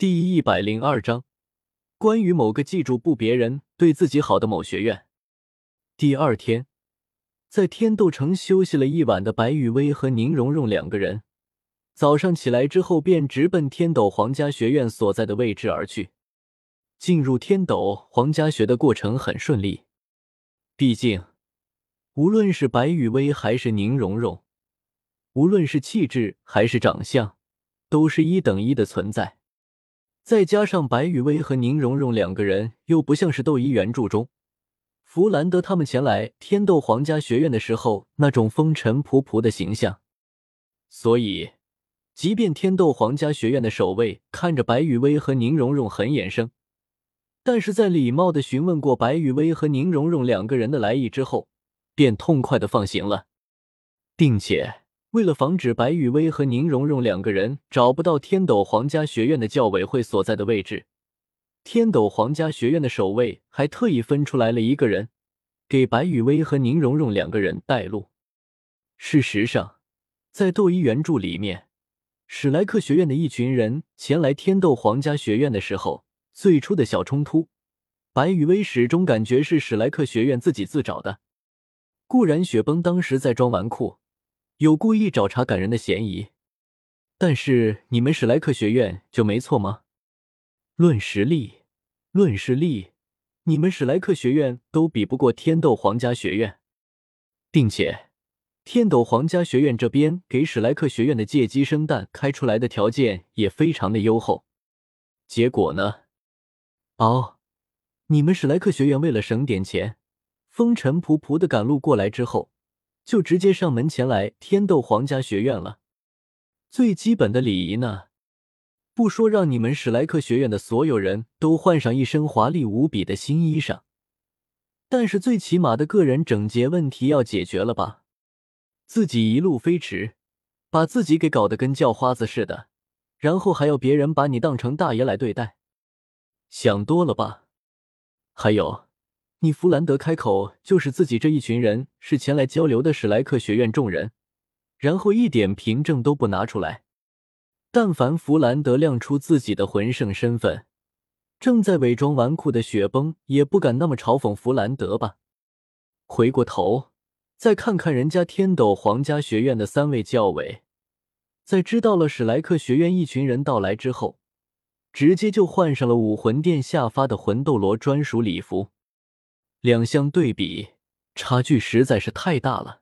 第一百零二章，关于某个记住不别人对自己好的某学院。第二天，在天斗城休息了一晚的白雨薇和宁荣荣两个人，早上起来之后便直奔天斗皇家学院所在的位置而去。进入天斗皇家学的过程很顺利，毕竟无论是白雨薇还是宁荣荣，无论是气质还是长相，都是一等一的存在。再加上白雨薇和宁荣荣两个人又不像是斗一原著中弗兰德他们前来天斗皇家学院的时候那种风尘仆仆的形象，所以即便天斗皇家学院的守卫看着白雨薇和宁荣荣很眼生，但是在礼貌的询问过白雨薇和宁荣荣两个人的来意之后，便痛快的放行了，并且。为了防止白雨薇和宁荣荣两个人找不到天斗皇家学院的教委会所在的位置，天斗皇家学院的守卫还特意分出来了一个人，给白雨薇和宁荣荣两个人带路。事实上，在斗一原著里面，史莱克学院的一群人前来天斗皇家学院的时候，最初的小冲突，白雨薇始终感觉是史莱克学院自己自找的。固然，雪崩当时在装纨绔。有故意找茬赶人的嫌疑，但是你们史莱克学院就没错吗？论实力，论实力，你们史莱克学院都比不过天斗皇家学院，并且天斗皇家学院这边给史莱克学院的借机生蛋开出来的条件也非常的优厚。结果呢？哦，你们史莱克学院为了省点钱，风尘仆仆的赶路过来之后。就直接上门前来天斗皇家学院了。最基本的礼仪呢，不说让你们史莱克学院的所有人都换上一身华丽无比的新衣裳，但是最起码的个人整洁问题要解决了吧？自己一路飞驰，把自己给搞得跟叫花子似的，然后还要别人把你当成大爷来对待，想多了吧？还有。你弗兰德开口就是自己这一群人是前来交流的史莱克学院众人，然后一点凭证都不拿出来。但凡弗兰德亮出自己的魂圣身份，正在伪装纨绔的雪崩也不敢那么嘲讽弗兰德吧？回过头再看看人家天斗皇家学院的三位教委，在知道了史莱克学院一群人到来之后，直接就换上了武魂殿下发的魂斗罗专属礼服。两相对比，差距实在是太大了。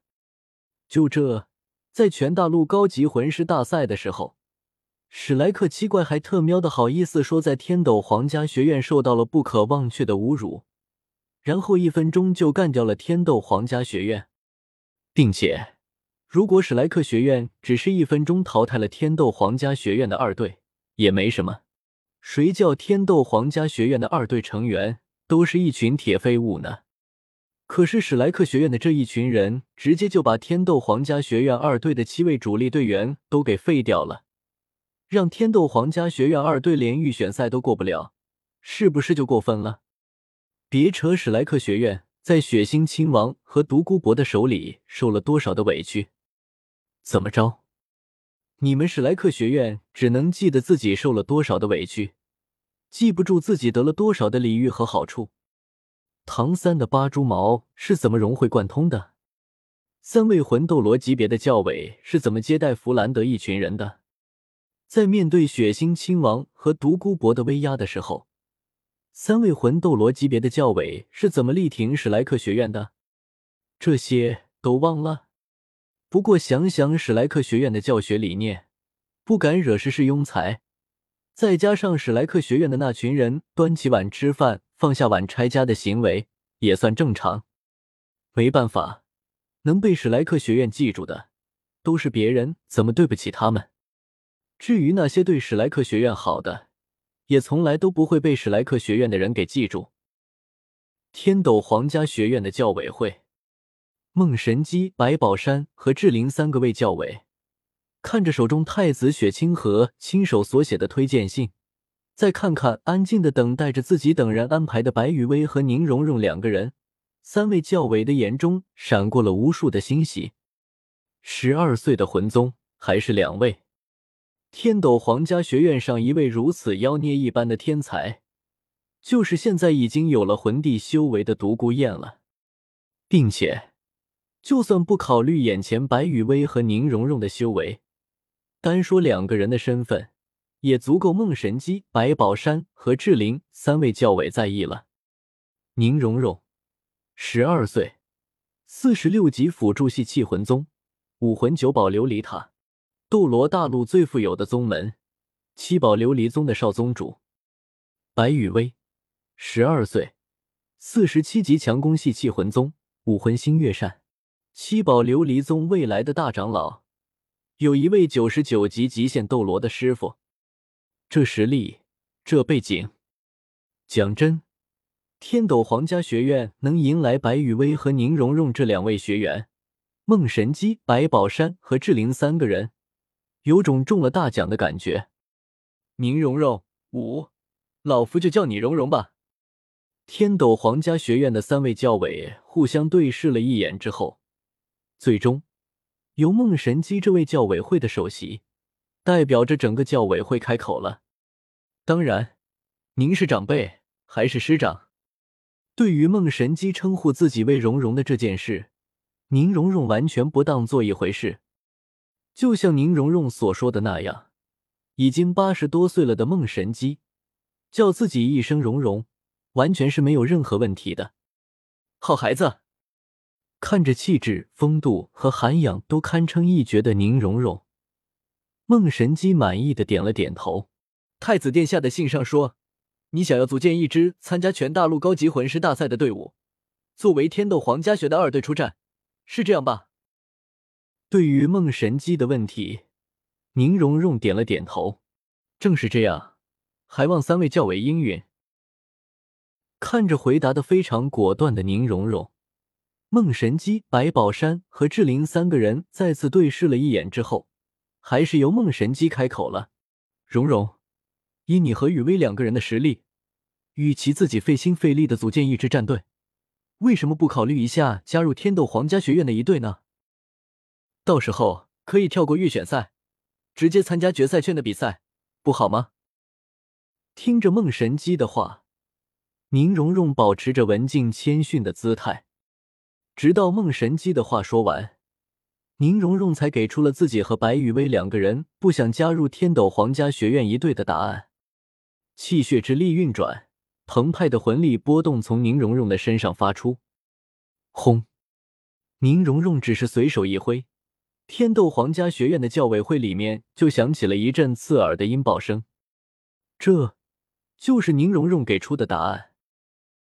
就这，在全大陆高级魂师大赛的时候，史莱克七怪还特喵的好意思说在天斗皇家学院受到了不可忘却的侮辱，然后一分钟就干掉了天斗皇家学院，并且，如果史莱克学院只是一分钟淘汰了天斗皇家学院的二队，也没什么。谁叫天斗皇家学院的二队成员？都是一群铁废物呢，可是史莱克学院的这一群人直接就把天斗皇家学院二队的七位主力队员都给废掉了，让天斗皇家学院二队连预选赛都过不了，是不是就过分了？别扯史莱克学院在血腥亲王和独孤博的手里受了多少的委屈，怎么着？你们史莱克学院只能记得自己受了多少的委屈？记不住自己得了多少的礼遇和好处，唐三的八蛛矛是怎么融会贯通的？三位魂斗罗级别的教委是怎么接待弗兰德一群人的？在面对血腥亲王和独孤博的威压的时候，三位魂斗罗级别的教委是怎么力挺史莱克学院的？这些都忘了。不过想想史莱克学院的教学理念，不敢惹事是庸才。再加上史莱克学院的那群人端起碗吃饭、放下碗拆家的行为，也算正常。没办法，能被史莱克学院记住的，都是别人怎么对不起他们。至于那些对史莱克学院好的，也从来都不会被史莱克学院的人给记住。天斗皇家学院的教委会，梦神姬、白宝山和志玲三个位教委。看着手中太子雪清河亲手所写的推荐信，再看看安静的等待着自己等人安排的白雨薇和宁荣荣两个人，三位教委的眼中闪过了无数的欣喜。十二岁的魂宗还是两位，天斗皇家学院上一位如此妖孽一般的天才，就是现在已经有了魂帝修为的独孤雁了，并且，就算不考虑眼前白雨薇和宁荣荣的修为，单说两个人的身份，也足够孟神机、白宝山和志玲三位教委在意了。宁荣荣，十二岁，四十六级辅助系气魂宗，武魂九宝琉璃塔。斗罗大陆最富有的宗门——七宝琉璃宗的少宗主白羽薇，十二岁，四十七级强攻系气魂宗武魂星月扇，七宝琉璃宗未来的大长老，有一位九十九级极限斗罗的师傅。这实力，这背景，讲真，天斗皇家学院能迎来白雨薇和宁荣荣这两位学员，梦神姬、白宝山和志玲三个人。有种中了大奖的感觉。宁荣荣，五，老夫就叫你荣荣吧。天斗皇家学院的三位教委互相对视了一眼之后，最终由孟神机这位教委会的首席，代表着整个教委会开口了。当然，您是长辈还是师长？对于孟神机称呼自己为荣荣的这件事，宁荣荣完全不当做一回事。就像宁荣荣所说的那样，已经八十多岁了的孟神机，叫自己一声荣荣，完全是没有任何问题的。好孩子，看着气质、风度和涵养都堪称一绝的宁荣荣，孟神机满意的点了点头。太子殿下的信上说，你想要组建一支参加全大陆高级魂师大赛的队伍，作为天斗皇家学的二队出战，是这样吧？对于孟神机的问题，宁荣荣点了点头。正是这样，还望三位教委应允。看着回答的非常果断的宁荣荣，梦神机、白宝山和志玲三个人再次对视了一眼之后，还是由梦神机开口了：“荣荣，以你和雨薇两个人的实力，与其自己费心费力的组建一支战队，为什么不考虑一下加入天斗皇家学院的一队呢？”到时候可以跳过预选赛，直接参加决赛圈的比赛，不好吗？听着梦神机的话，宁荣荣保持着文静谦逊的姿态，直到梦神机的话说完，宁荣荣才给出了自己和白雨薇两个人不想加入天斗皇家学院一队的答案。气血之力运转，澎湃的魂力波动从宁荣荣的身上发出。轰！宁荣荣只是随手一挥。天斗皇家学院的教委会里面就响起了一阵刺耳的音爆声，这就是宁荣荣给出的答案。